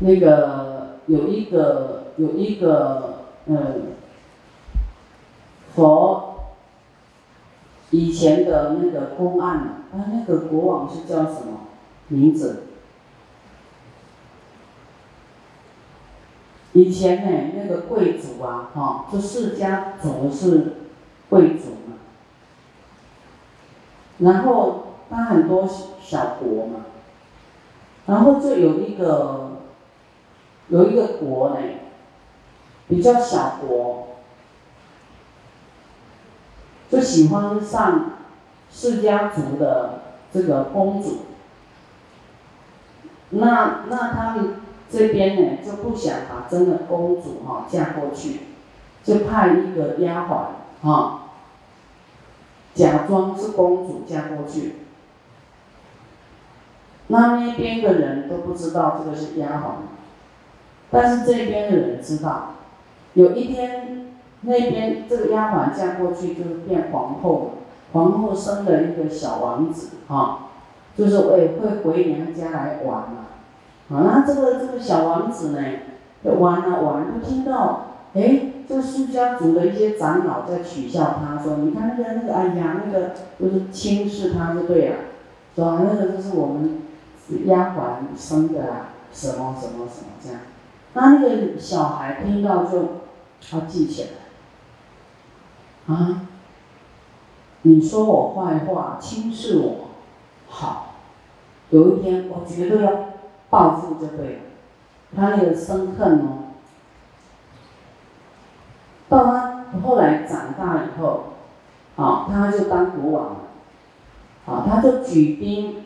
那个有一个有一个嗯佛以前的那个公案啊，那个国王是叫什么名字？以前呢，那个贵族啊，哈，这释迦族是贵族嘛，然后他很多小国嘛，然后就有一个有一个国呢，比较小国，就喜欢上释迦族的这个公主，那那他们。这边呢就不想把真的公主哈嫁过去，就派一个丫鬟哈，假装是公主嫁过去。那那边的人都不知道这个是丫鬟，但是这边的人知道。有一天，那边这个丫鬟嫁过去就是变皇后了，皇后生了一个小王子哈，就是会会回娘家来玩嘛。好，那这个这个小王子呢，就玩啊玩，就听到，哎，这个释迦族的一些长老在取笑他，说，你看那个那个，哎呀，那个就是轻视他就对了，说那个就是我们丫鬟生的啊，什么什么什么这样，那那个小孩听到就，他记起来，啊，你说我坏话，轻视我，好，有一天我绝对要。报复这个人，他那个生恨哦，到他后来长大以后，啊，他就当国王了，啊，他就举兵，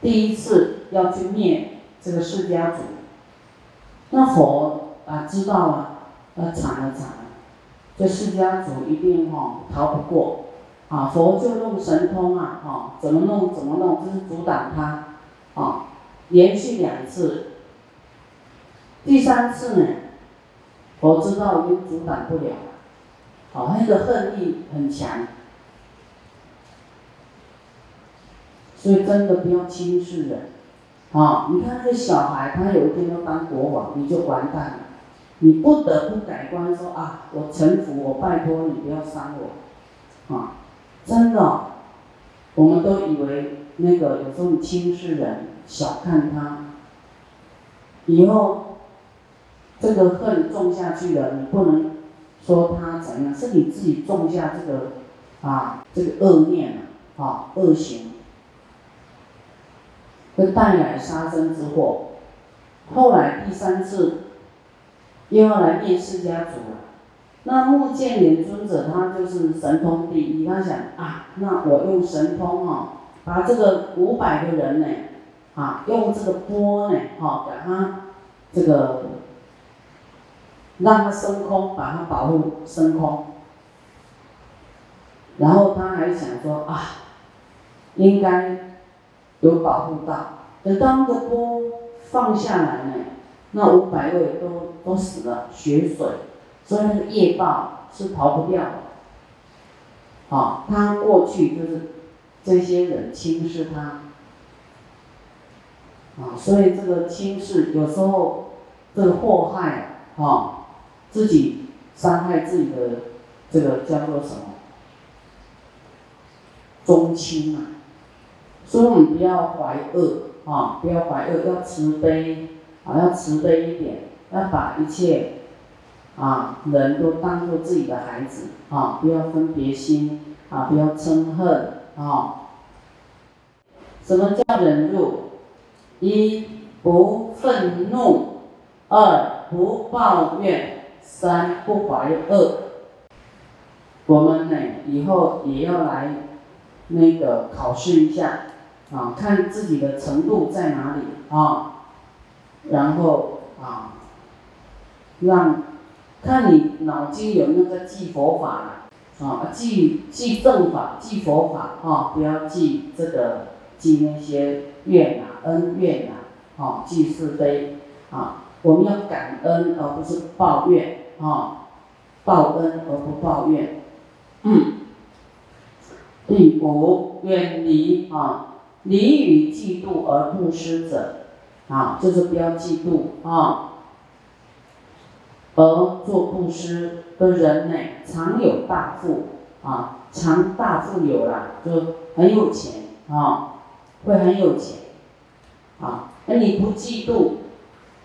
第一次要去灭这个释迦族，那佛啊知道啊，啊惨了惨了，这释迦族一定哈逃不过。啊，佛就用神通啊，哈，怎么弄怎么弄，就是阻挡他，啊，连续两次，第三次呢，佛知道已经阻挡不了，好，那个恨意很强，所以真的不要轻视人，啊，你看那个小孩，他有一天要当国王，你就完蛋了，你不得不改观说啊，我臣服，我拜托你不要伤我，啊。真的，我们都以为那个有时候你轻视人、小看他，以后这个恨种下去了，你不能说他怎样，是你自己种下这个啊这个恶念啊，啊恶行，会带来杀身之祸。后来第三次又要来灭释家族了。那目犍连尊者他就是神通第一，他想啊，那我用神通哦，把这个五百个人呢，啊，用这个波呢，哈，把他这个让他升空，把他保护升空。然后他还想说啊，应该有保护到，等到那个波放下来呢，那五百位都都死了，血水。所以那个业报是逃不掉的，好，他过去就是这些人轻视他，啊，所以这个轻视有时候这个祸害啊，自己伤害自己的这个叫做什么？中亲啊，所以我们不要怀恶啊，不要怀恶，要慈悲啊，要慈悲一点，要把一切。啊，人都当做自己的孩子啊，不要分别心啊，不要嗔恨啊。什么叫忍辱？一不愤怒，二不抱怨，三不怀恶。我们呢，以后也要来那个考试一下啊，看自己的程度在哪里啊，然后啊，让。看你脑筋有那个记佛法啊，记记正法，记佛法啊，不要记这个记那些怨啊、恩怨啊，啊，记是非啊，我们要感恩而不是抱怨啊，报恩而不抱怨。嗯。第五，远离啊，离与嫉妒而不失者，啊，就是不要嫉妒啊。而做布施的人呢，常有大富啊，常大富有啦，就很有钱啊，会很有钱啊。那你不嫉妒，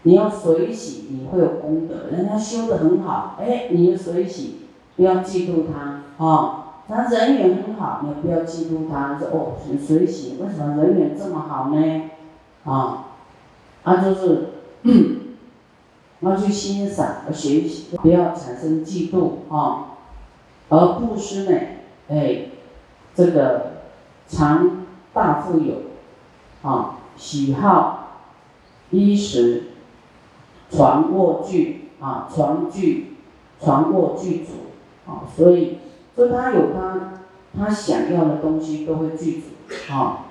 你要随喜，你会有功德。人家修的很好，哎，你就随喜，不要嫉妒他啊。他人缘很好，你不要嫉妒他，说哦，很随喜，为什么人缘这么好呢？啊，他就是。要去欣赏和学习，不要产生嫉妒啊。而布施呢，哎，这个常大富有啊，喜好衣食、床卧具啊，床具、床卧具足啊，所以，所以他有他他想要的东西都会具足啊。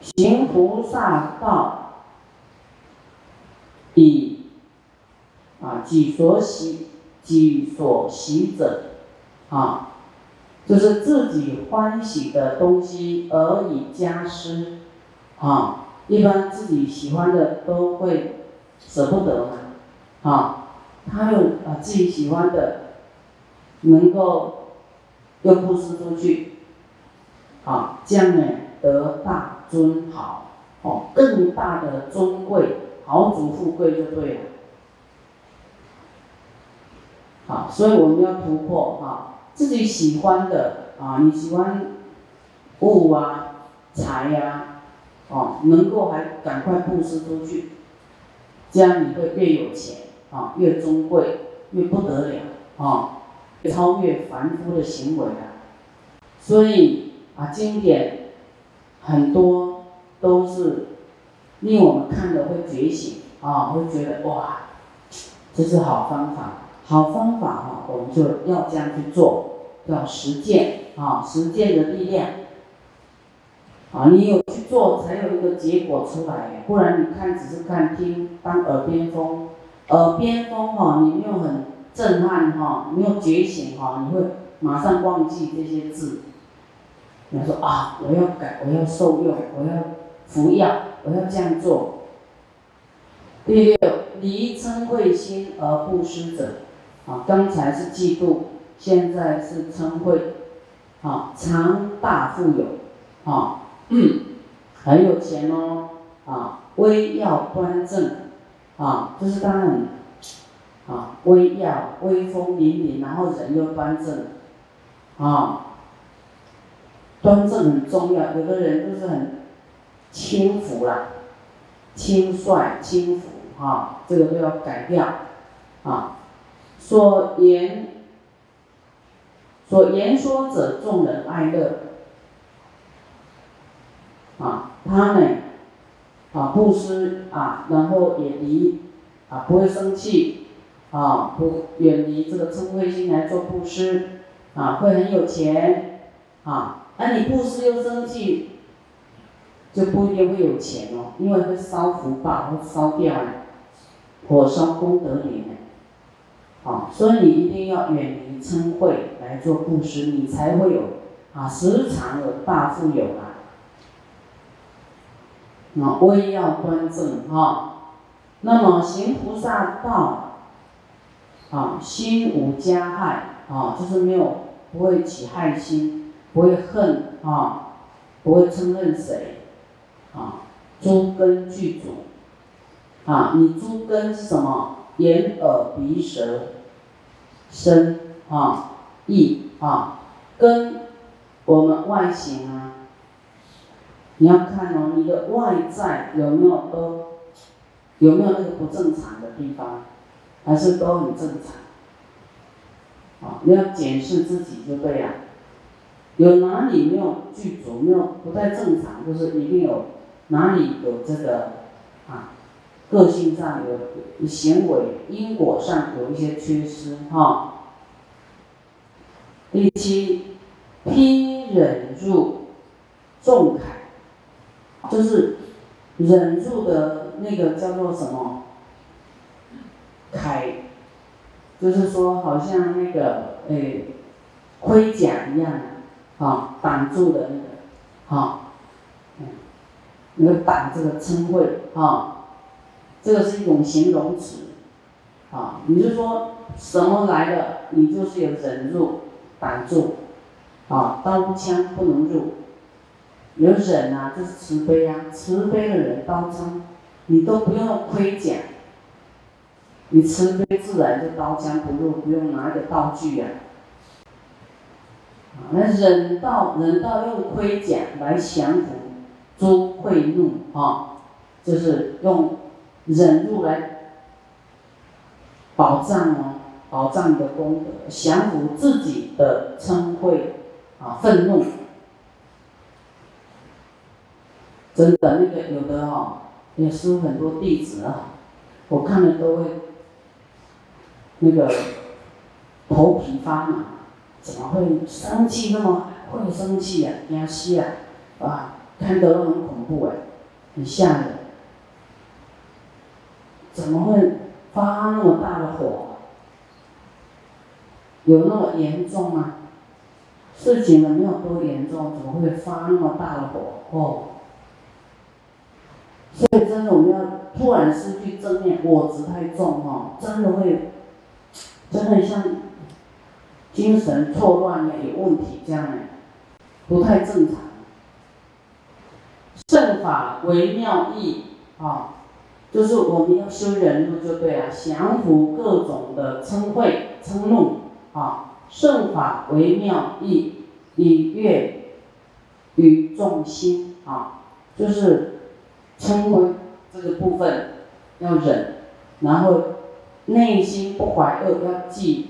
行菩萨道。以啊，己所喜，己所喜者，啊，就是自己欢喜的东西而以加施，啊，一般自己喜欢的都会舍不得嘛，啊，他用啊自己喜欢的，能够又布施出去，啊，这样呢得大尊好，哦，更大的尊贵。豪族富贵就对了，好，所以我们要突破哈，自己喜欢的啊，你喜欢物啊、财呀，哦，能够还赶快布施出去，这样你会越有钱啊，越尊贵，越不得了啊，超越凡夫的行为啊。所以啊，经典很多都是。令我们看了会觉醒啊，会觉得哇，这是好方法，好方法哈，我们就要这样去做，要实践啊，实践的力量啊，你有去做才有一个结果出来，不然你看只是看听当耳边风，耳边风哈，你没有很震撼哈，没有觉醒哈，你会马上忘记这些字。你说啊，我要改，我要受用，我要服药。我要这样做。第六，离嗔恚心而不失者，啊，刚才是嫉妒，现在是嗔恚，啊，常大富有，啊，很有钱哦，啊，威要端正，啊，就是他很，啊，威要威风凛凛，然后人又端正，啊，端正很重要，有的人就是很。轻浮啦，轻率、轻浮，哈，这个都要改掉，啊，所言所言说者，众人爱乐，啊，他呢，啊，不施啊，然后也离，啊，不会生气，啊，不远离这个嗔恚心来做布施，啊，会很有钱，啊，而你布施又生气。就不一定会有钱哦，因为会烧福报，会烧掉，火烧功德林呢，好，所以你一定要远离嗔恚来做布施，你才会有啊时常有大富有啊。啊，威要端正哈，那么行菩萨道，啊，心无加害啊，就是没有不会起害心，不会恨啊，不会憎恨谁。啊，诸根具足，啊，你诸根是什么？眼、耳、鼻、舌、身，啊，意，啊，跟我们外形啊，你要看哦，你的外在有没有都，有没有那个不正常的地方，还是都很正常？啊，你要检视自己就对了，有哪里没有具足，没有不太正常，就是一定有。哪里有这个啊？个性上有行为，因果上有一些缺失哈。第七，批忍住重慨，就是忍住的那个叫做什么？铠，就是说好像那个诶盔甲一样，啊，挡住的那个，好。你要挡这个称谓啊，这个是一种形容词啊。你是说什么来的，你就是有忍住挡住啊，刀枪不能入。有忍啊，就是慈悲啊，慈悲的人刀枪你都不用盔甲，你慈悲自然就刀枪不入，不用拿一个道具呀。啊，那忍到忍到用盔甲来降服诸恚怒啊，就是用忍辱来保障哦，保障你的功德，降服自己的嗔恚啊愤怒。真的，那个有的哦，也收很多弟子啊，我看了都会那个头皮发麻，怎么会生气那么会生气呀？惊死啊！啊，看得都很恐怖哎，很吓人。怎么会发那么大的火？有那么严重吗？事情呢没有多严重，怎么会发那么大的火？哦。所以真的，我们要突然失去正念，我执太重哈，真的会，真的像精神错乱呀，有问题这样的，不太正常。圣法为妙义啊，就是我们要修忍辱就对了，降服各种的嗔恚、嗔怒啊。圣法为妙义，以悦于众心啊，就是。嗔恚这个部分要忍，然后内心不怀恶，要记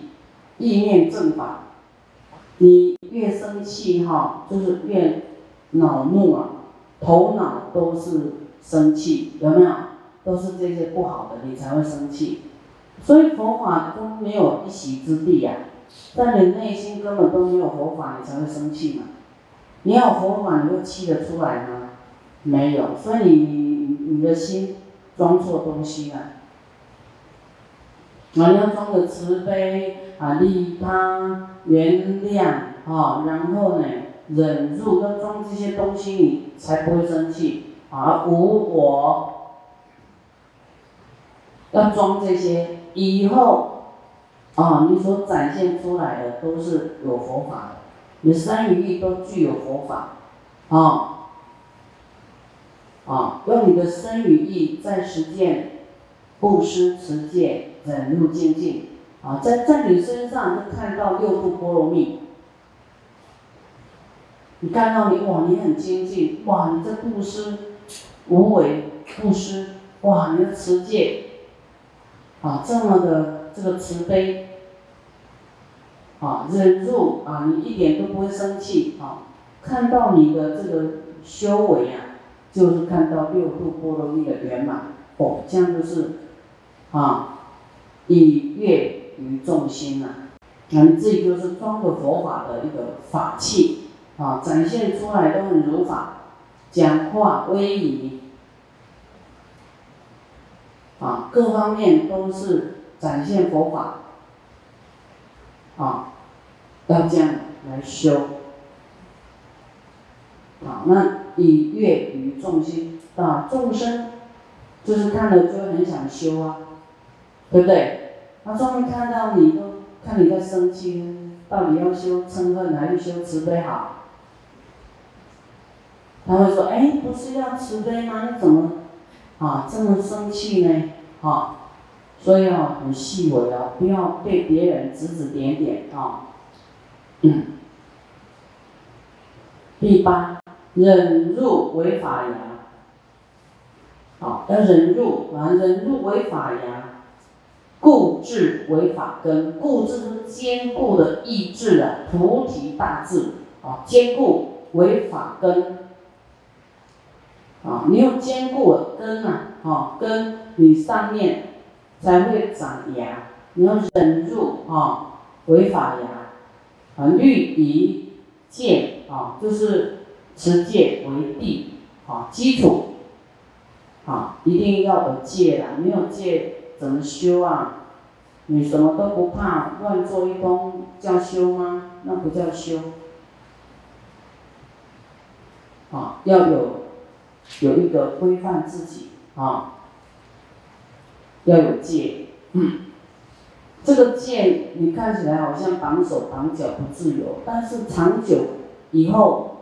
意念正法。你越生气哈，就是越恼怒啊，头脑都是生气，有没有？都是这些不好的，你才会生气。所以佛法都没有一席之地呀，在你内心根本都没有佛法，你才会生气嘛。你有佛法，你会气得出来吗？没有，所以你你的心装错东西了。你要装的慈悲啊，利他、原谅啊，然后呢，忍住，要装这些东西，你才不会生气啊。无我，要装这些，以后啊，你所展现出来的都是有佛法的，你三与意都具有佛法啊。啊，用你的身与意在实践布施、持戒、忍辱、精进，啊，在在你身上就看到六度波罗蜜。你看到你哇，你很精进，哇，你这布施无为布施，哇，你的持戒，啊，这么的这个慈悲，啊，忍辱啊，你一点都不会生气，啊，看到你的这个修为啊。就是看到六度波罗蜜的圆满哦，这样就是啊，以悦于众心呐。那你自己就是装着佛法的一个法器啊，展现出来都很如法，讲话威仪啊，各方面都是展现佛法啊，要这样来修啊，那。以悦于众心啊，众生就是看了就很想修啊，对不对？他终于看到你都看你在生气，到底要修嗔恨还是修慈悲好？他会说：哎，不是要慈悲吗？你怎么啊这么生气呢？啊，所以啊很细微啊，不要对别人指指点点啊。嗯，第八。忍辱为法牙，好，要忍辱啊！忍辱为法牙，固志为法根。固志是坚固的意志啊，菩提大志啊，坚固为法根。啊，你有坚固的根啊，啊，根你上面才会长芽。你要忍住啊，为法芽，啊，律仪戒啊，就是。持戒为地，啊，基础，啊，一定要有戒啦，没有戒怎么修啊？你什么都不怕，乱做一通叫修吗？那不叫修，啊，要有有一个规范自己啊，要有戒。嗯，这个戒你看起来好像绑手绑脚不自由，但是长久以后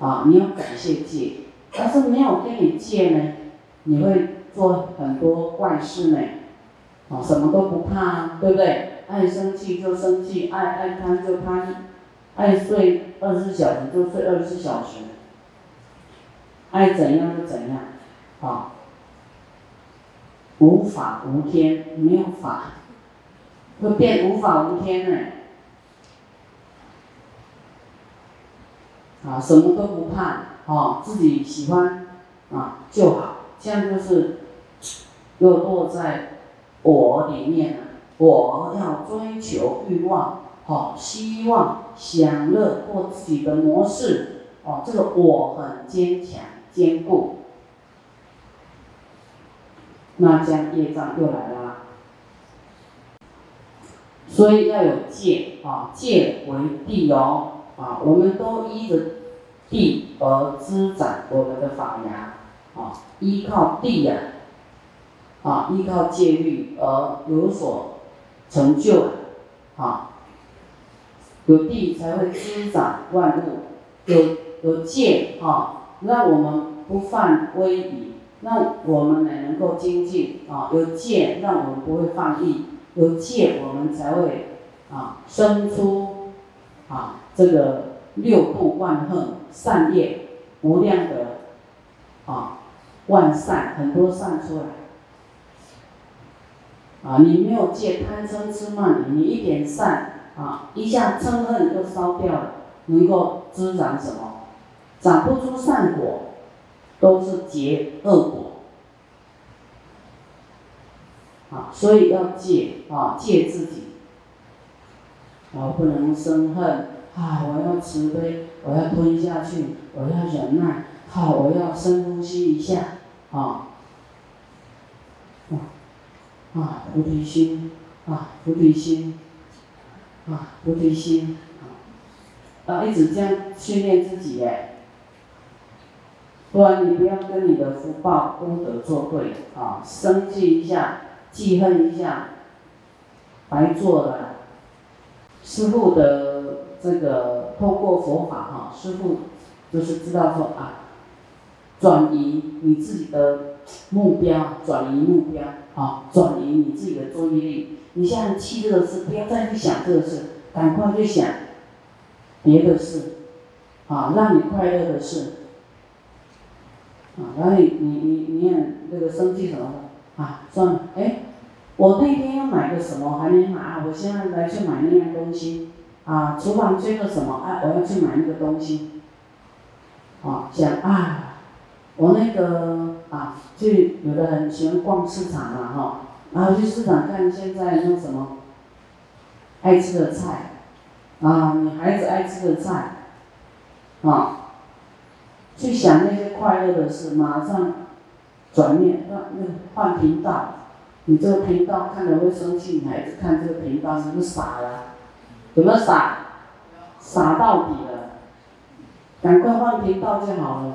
啊，你要感谢戒。但是没有跟你戒呢，你会做很多怪事呢。啊，什么都不怕，对不对？爱生气就生气，爱爱贪就贪，爱睡二十四小时就睡二十四小时，爱怎样就怎样，啊，无法无天，没有法，会变无法无天呢。啊，什么都不怕，啊，自己喜欢啊就好，这样就是又落在。我里面啊，我要追求欲望，好，希望享乐过自己的模式，哦，这个我很坚强坚固，那这样业障又来了，所以要有戒啊，戒为地哦，啊，我们都依着地而滋长我们的法芽，啊，依靠地呀。啊依靠戒律而有所成就，啊，有地才会滋长万物，有有戒啊，让我们不犯威仪，让我们呢能够精进啊，有戒让我们不会放逸，有戒我们才会啊生出啊这个六度万恨善业无量的啊万善很多善出来。啊，你没有戒贪嗔痴慢你一点善啊，一下嗔恨就烧掉了，能够滋长什么？长不出善果，都是结恶果。啊，所以要戒啊，戒自己。啊，不能生恨啊！我要慈悲，我要吞下去，我要忍耐，好，我要深呼吸一下，啊，啊菩提心，啊，菩提心，啊，菩提心，啊，一直这样训练自己哎，不然你不要跟你的福报功德作对啊，生气一下，记恨一下，白做了。师傅的这个透过佛法哈，师傅就是知道说啊，转移你自己的目标，转移目标。啊，转移你自己的注意力。你现在气这个事，不要再去想这个事，赶快去想别的事，啊，让你快乐的事。啊，然后你你你你看那个生气什么的，啊，算了，哎，我那天要买个什么还没买，我现在来去买那样东西。啊，厨房缺个什么，哎，我要去买那个东西。啊，想啊。我那个啊，就有的很喜欢逛市场嘛，哈，然后去市场看现在那什么爱吃的菜，啊，你孩子爱吃的菜，啊，去想那些快乐的事，马上转念，那那换频道，你这个频道看了会生气，你孩子看这个频道是不是傻了？怎么傻？傻到底了，赶快换频道就好了嘛。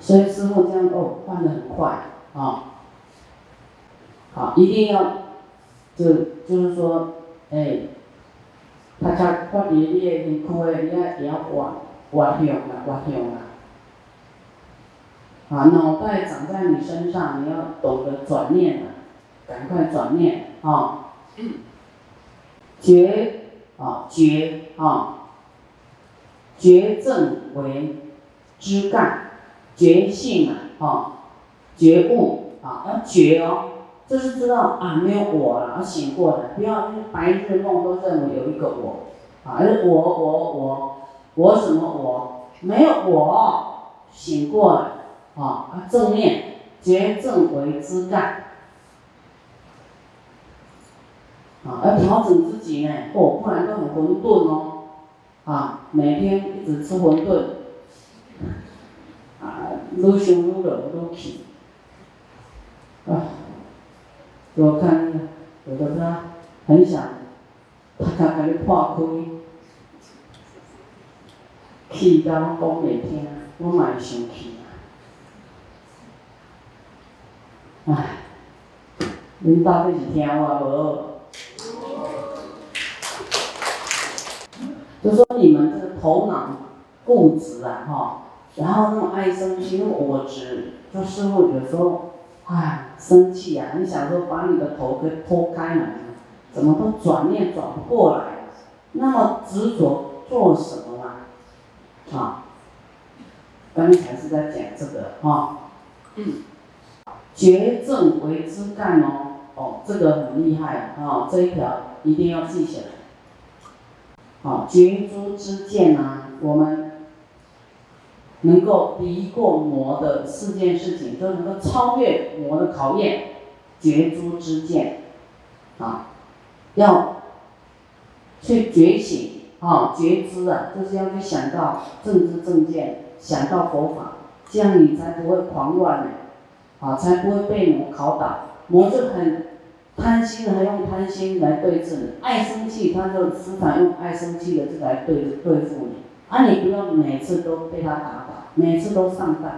所以师傅这样哦，换的很快啊，好，一定要，就就是说，哎，他他发你你的你苦的，你也要挖挖向啊，挖向啦，啊，脑袋长在你身上，你要懂得转念啊，赶快转念啊，觉啊觉啊，觉正为枝干。觉性啊，哦，觉悟啊，要觉哦，就是知道啊，没有我了，要醒过来，不要白日梦都认为有一个我，啊，而我我我我什么我，没有我，醒过来，啊，正念觉正为枝干，啊，要调整自己呢，哦，不然都很混沌哦，啊，每天一直吃馄饨。愈想愈落愈气，啊！我看有的他很想，他他给你破开，气到讲袂听，我嘛会生气啊！唉，恁到底是听我无？就说你们这个头脑固执啊，哈，然后那么爱生气、因为我只，就师傅有时候，唉，生气啊，你想说把你的头给拖开来，怎么都转念转不过来，那么执着做什么呢？啊，刚才是在讲这个哈，觉正为之干哦，哦，这个很厉害啊，这一条一定要记起来。好，觉诸之见啊，我们能够敌过魔的四件事情，都能够超越魔的考验。觉诸之见，啊，要去觉醒啊，觉知啊，就是要去想到正知正见，想到佛法，这样你才不会狂乱呢，啊，才不会被魔拷打。魔就很。贪心的还用贪心来对治你，爱生气他就时常用爱生气的这来对对付你，啊，你不要每次都被他打，每次都上当，